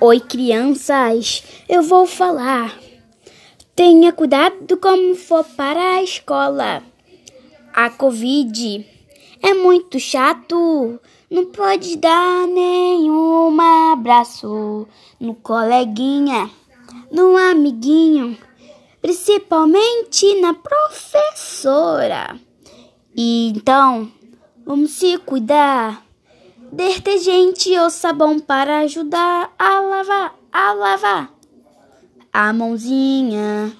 Oi, crianças, eu vou falar. Tenha cuidado como for para a escola. A Covid é muito chato. Não pode dar nenhum abraço no coleguinha, no amiguinho, principalmente na professora. E então, vamos se cuidar detergente ou sabão para ajudar a lavar, a lavar a mãozinha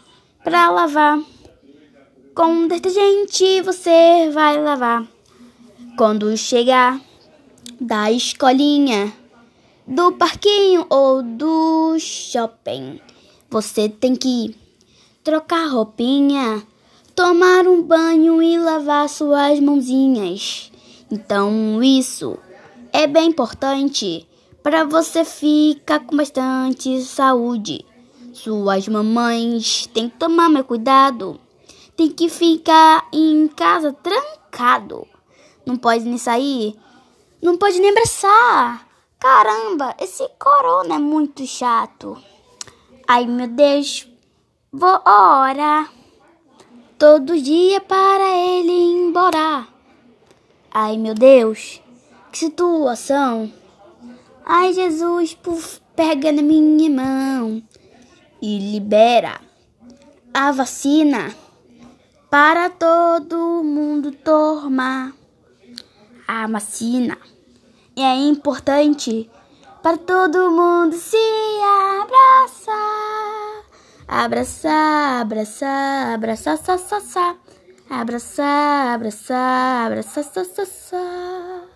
para lavar. Com detergente você vai lavar. Quando chegar da escolinha, do parquinho ou do shopping, você tem que trocar roupinha, tomar um banho e lavar suas mãozinhas. Então, isso é bem importante para você ficar com bastante saúde. Suas mamães têm que tomar mais cuidado. Tem que ficar em casa trancado. Não pode nem sair. Não pode nem abraçar. Caramba, esse corona é muito chato. Ai, meu Deus. Vou orar todo dia para ele ir embora. Ai, meu Deus. Que situação! Ai, Jesus, puf, pega na minha mão e libera a vacina para todo mundo tomar. A vacina é importante para todo mundo se abraçar. Abraçar, abraçar, abraçar, sa, sa, sa. Abraçar, abraçar, abraçar, sa, sa, sa.